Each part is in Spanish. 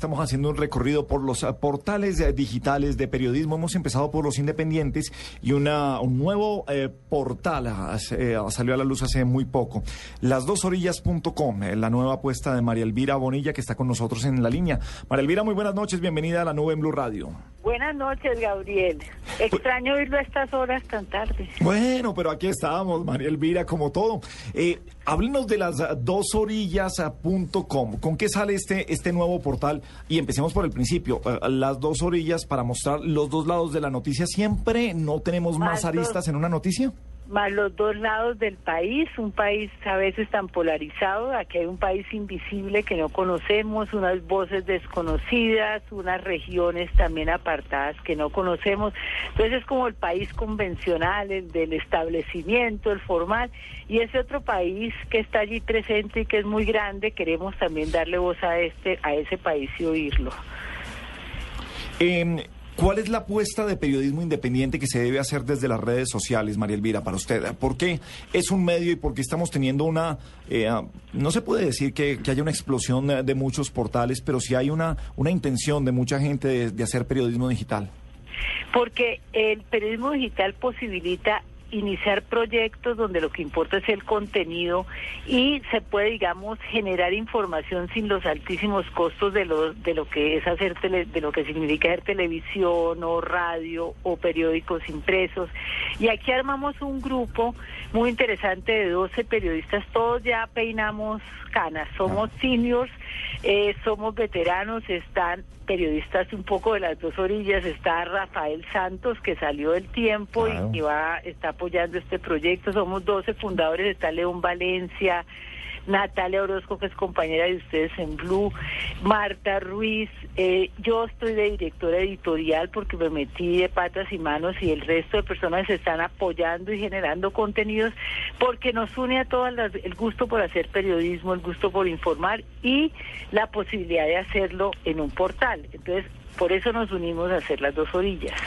Estamos haciendo un recorrido por los eh, portales eh, digitales de periodismo. Hemos empezado por los independientes y una, un nuevo eh, portal salió a la luz hace muy poco. Lasdosorillas.com, la nueva apuesta de María Elvira Bonilla que está con nosotros en la línea. María Elvira, muy buenas noches. Bienvenida a la nube en Blue Radio. Buenas noches, Gabriel. Extraño oírlo a estas horas tan tarde. Bueno, pero aquí estamos, María Elvira, como todo. háblenos de las dosorillas.com. ¿Con qué sale este, este nuevo portal? Y empecemos por el principio. Eh, las dos orillas para mostrar los dos lados de la noticia. ¿Siempre no tenemos más, aristas en una noticia? Más los dos lados del país, un país a veces tan polarizado, aquí hay un país invisible que no conocemos, unas voces desconocidas, unas regiones también apartadas que no conocemos. Entonces es como el país convencional, el del establecimiento, el formal, y ese otro país que está allí presente y que es muy grande, queremos también darle voz a este, a ese país y oírlo. Eh, ¿Cuál es la apuesta de periodismo independiente que se debe hacer desde las redes sociales, María Elvira, para usted? ¿Por qué es un medio y por qué estamos teniendo una, eh, no se puede decir que, haya una explosión de, muchos portales, pero sí hay una, una intención de mucha gente de hacer periodismo digital? Porque el periodismo digital posibilita iniciar proyectos donde lo que importa es el contenido y se puede, digamos, generar información sin los altísimos costos de lo, de lo que es hacer de lo que significa hacer televisión o radio o periódicos impresos. Y aquí armamos un grupo muy interesante de 12 periodistas, todos ya peinamos canas, somos ah. seniors, eh, somos veteranos, están periodistas un poco de las dos orillas, está Rafael Santos que salió del tiempo y, va está apoyando este proyecto, somos 12 fundadores, está León Valencia, Natalia Orozco, que es compañera de ustedes en Blue, Marta Ruiz, eh, yo estoy de directora editorial porque me metí de patas y manos y el resto de personas se están apoyando y generando contenidos porque nos une a todas las, el gusto por hacer periodismo, el gusto por informar y la posibilidad de hacerlo en un portal. Entonces, por eso nos unimos a hacer las dos orillas.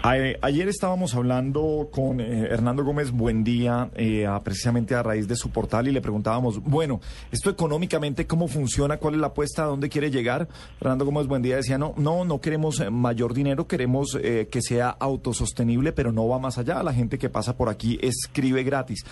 Ayer estábamos hablando con eh, Hernando Gómez Buendía, eh, precisamente a raíz de su portal, y le preguntábamos, bueno, esto económicamente, ¿cómo funciona? ¿Cuál es la apuesta? ¿A dónde quiere llegar? Hernando Gómez Buendía decía, no, no, no queremos eh, mayor dinero, queremos que sea autosostenible, pero no va más allá. La gente que pasa por aquí escribe gratis.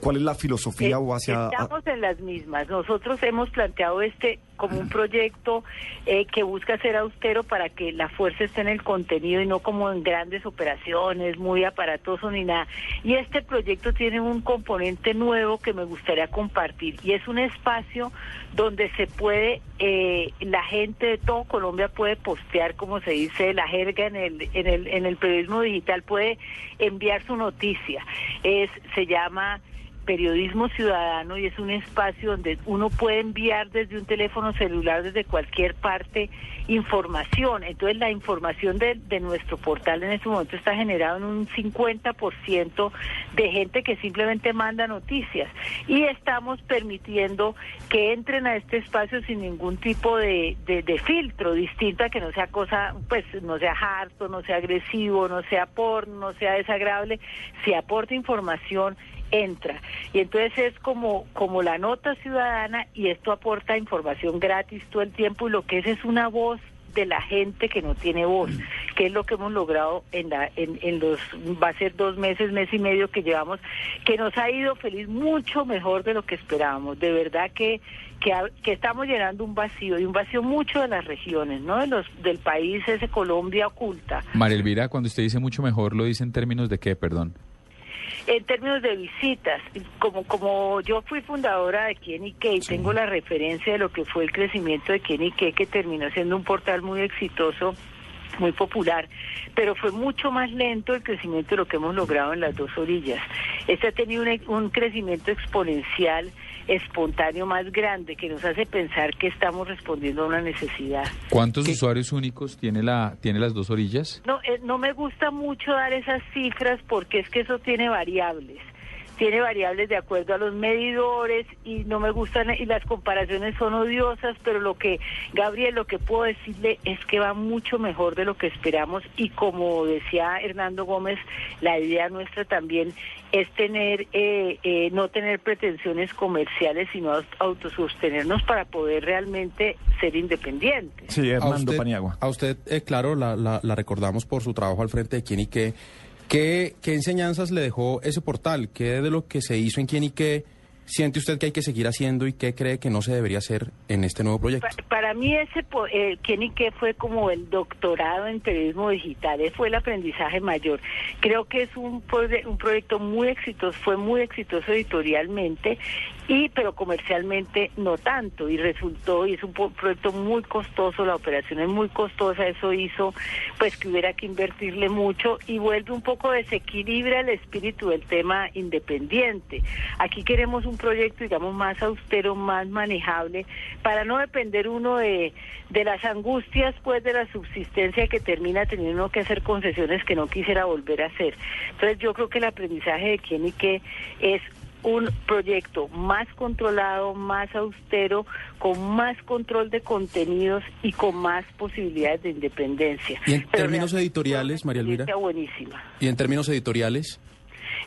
¿Cuál es la filosofía o hacia...? Estamos en las mismas. Nosotros hemos planteado este como un proyecto que busca ser austero para que la fuerza esté en el contenido y no como en grandes operaciones, muy aparatoso ni nada. Y este proyecto tiene un componente nuevo que me gustaría compartir y es un espacio donde se puede, eh, la gente de todo Colombia puede postear, como se dice la jerga en el, en el, en el periodismo digital, puede enviar su noticia. Es, se llama periodismo ciudadano y es un espacio donde uno puede enviar desde un teléfono celular, desde cualquier parte, información. Entonces la información de, de nuestro portal en este momento está generada en un 50% de gente que simplemente manda noticias. Y estamos permitiendo que entren a este espacio sin ningún tipo de, de, filtro distinto a que no sea cosa, pues no sea harto, no sea agresivo, no sea porno, no sea desagradable, se aporta información entra. Y entonces es como, como la nota ciudadana y esto aporta información gratis todo el tiempo y lo que es es una voz de la gente que no tiene voz, que es lo que hemos logrado en, la, en, en los, va a ser dos meses, mes y medio que llevamos, que nos ha ido feliz mucho mejor de lo que esperábamos. De verdad que, que, que estamos llenando un vacío, y un vacío mucho de las regiones, ¿no? De los, del país, ese Colombia oculta. María Elvira, cuando usted dice mucho mejor, ¿lo dice en términos de qué, perdón? En términos de visitas, como, como yo fui fundadora de Kenny y tengo la referencia de lo que fue el crecimiento de Kenny que terminó siendo un portal muy exitoso muy popular, pero fue mucho más lento el crecimiento de lo que hemos logrado en las dos orillas. Este ha tenido un, crecimiento exponencial, espontáneo más grande, que nos hace pensar que estamos respondiendo a una necesidad. ¿Cuántos usuarios únicos tiene la tiene las dos orillas? No, eh, no me gusta mucho dar esas cifras porque es que eso tiene variables tiene variables de acuerdo a los medidores y no me gustan y las comparaciones son odiosas, pero lo que, Gabriel, lo que puedo decirle es que va mucho mejor de lo que esperamos y como decía Hernando Gómez, la idea nuestra también es tener, eh, eh, no tener pretensiones comerciales, sino autosostenernos para poder realmente ser independientes. Sí, Hernando a usted, Paniagua. A usted, eh, claro, la, la, la recordamos por su trabajo al frente de Quién y qué. ¿Qué, ¿Qué enseñanzas le dejó ese portal? ¿Qué de lo que se hizo en Quién y qué siente usted que hay que seguir haciendo y qué cree que no se debería hacer en este nuevo proyecto? Pa- Para mí ese eh, quién y qué fue como el doctorado en periodismo digital, fue el aprendizaje mayor. Creo que es un, un proyecto muy exitoso, fue muy exitoso editorialmente y pero comercialmente no tanto y resultó y es un proyecto muy costoso, la operación es muy costosa, eso hizo pues que hubiera que invertirle mucho y vuelve un poco desequilibra el espíritu del tema independiente. Aquí queremos un proyecto, digamos, más austero, más manejable, para no depender uno de, de las angustias, pues, de la subsistencia que termina teniendo que hacer concesiones que no quisiera volver a hacer. Entonces, yo creo que el aprendizaje de quién y qué es un proyecto más controlado, más austero, con más control de contenidos y con más posibilidades de independencia. Y en Pero términos editoriales, María Elvira. buenísima. Y en términos editoriales,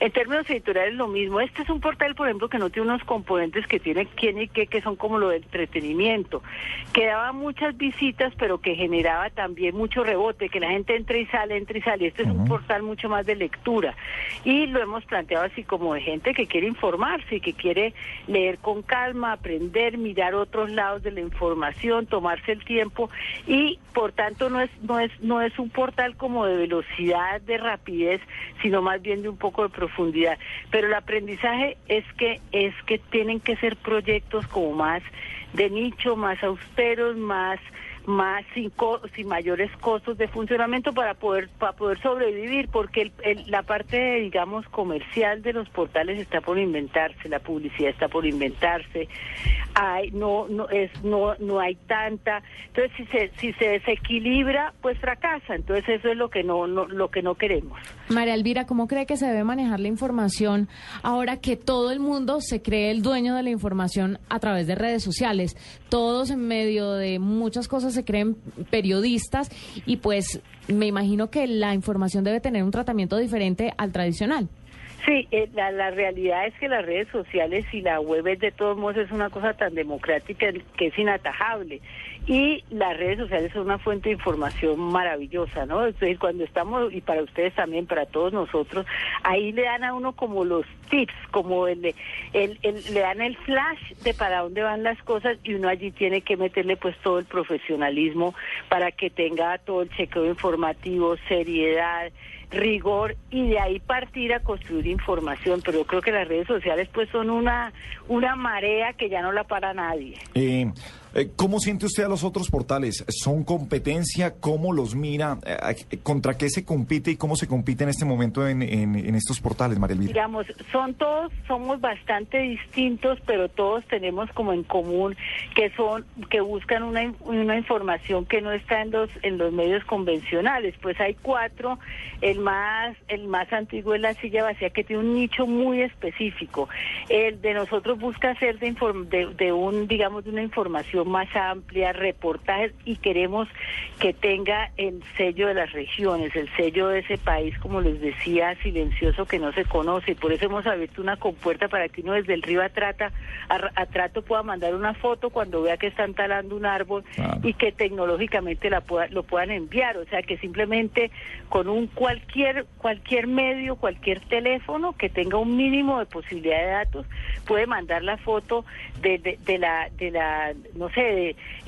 En términos editoriales lo mismo. Este es un portal, por ejemplo, que no tiene unos componentes que tiene quién y qué, que son como lo del entretenimiento, que daba muchas visitas, pero que generaba también mucho rebote, que la gente entra y sale, entra y sale. Este es un portal mucho más de lectura. Y lo hemos planteado así como de gente que quiere informarse y que quiere leer con calma, aprender, mirar otros lados de la información, tomarse el tiempo y por tanto no es no es no es un portal como de velocidad, de rapidez, sino más bien de un poco de profundidad. Pero el aprendizaje es que es que tienen que ser proyectos como más de nicho, más austeros, más más sin, co- sin mayores costos de funcionamiento para poder para poder sobrevivir porque el- el- la parte digamos comercial de los portales está por inventarse la publicidad está por inventarse. Hay no no es no no hay tanta. Entonces si se si se desequilibra pues fracasa. Entonces eso es lo que no, no lo que no queremos. María Elvira, ¿cómo cree que se debe manejar la información ahora que todo el mundo se cree el dueño de la información a través de redes sociales? Todos en medio de muchas cosas se creen periodistas y pues me imagino que la información debe tener un tratamiento diferente al tradicional. Sí, eh, la, la realidad es que las redes sociales y la web es de todos modos es una cosa tan democrática que es inatajable. Y las redes sociales son una fuente de información maravillosa, ¿no? Es decir, cuando estamos, y para ustedes también, para todos nosotros, ahí le dan a uno como los tips, como el, el, el- le dan el flash de para dónde van las cosas y uno allí tiene que meterle pues todo el profesionalismo para que tenga todo el chequeo informativo, seriedad, rigor y de ahí partir a construir información, pero yo creo que las redes sociales pues son una una marea que ya no la para nadie. Eh, ¿Cómo siente usted a los otros portales? ¿Son competencia? ¿Cómo los mira? Eh, ¿Contra qué se compite y cómo se compite en este momento en, estos portales, María Elvira? Digamos, son todos, somos bastante distintos, pero todos tenemos como en común que son, que buscan una, in- una información que no está en los, en los medios convencionales. Pues hay cuatro, el más, el más antiguo es la silla vacía, que tiene un nicho muy específico. El de nosotros busca ser de, inform- de un, digamos, de una información más amplia, reportajes, y queremos que tenga el sello de las regiones, el sello de ese país, como les decía, silencioso que no se conoce. Por eso hemos abierto una compuerta para que uno desde el río a, trata, a, a trato pueda mandar una foto cuando vea que están talando un árbol Claro. y que tecnológicamente la pueda- lo puedan enviar. O sea, que simplemente con un cualquier, cualquier medio, cualquier teléfono que tenga un mínimo de posibilidad de datos, puede mandar la foto de, de, de la, de la, no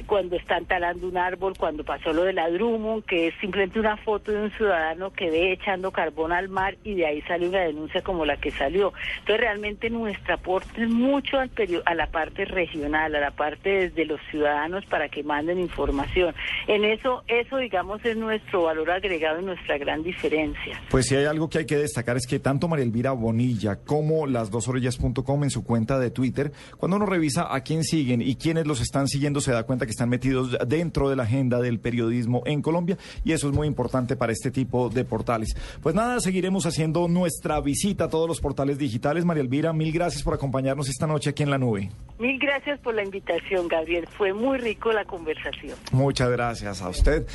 cuando están talando un árbol, cuando pasó lo de la Drummond, que es simplemente una foto de un ciudadano que ve echando carbón al mar y de ahí sale una denuncia como la que salió. Entonces realmente nuestro aporte es mucho al a la parte regional, a la parte desde los ciudadanos para que manden información. En eso, eso digamos es nuestro valor agregado y nuestra gran diferencia. Pues si hay algo que hay que destacar es que tanto María Elvira Bonilla como las dos orillas.com en su cuenta de Twitter, cuando uno revisa a quién siguen y quiénes los están siguiendo, se da cuenta que están metidos dentro de la agenda del periodismo en Colombia y eso es muy importante para este tipo de portales. Pues nada, seguiremos haciendo nuestra visita a todos los portales digitales. María Elvira, mil gracias por acompañarnos esta noche aquí en la nube. Mil gracias por la invitación, Gabriel. Fue muy rico la conversación. Muchas gracias a usted.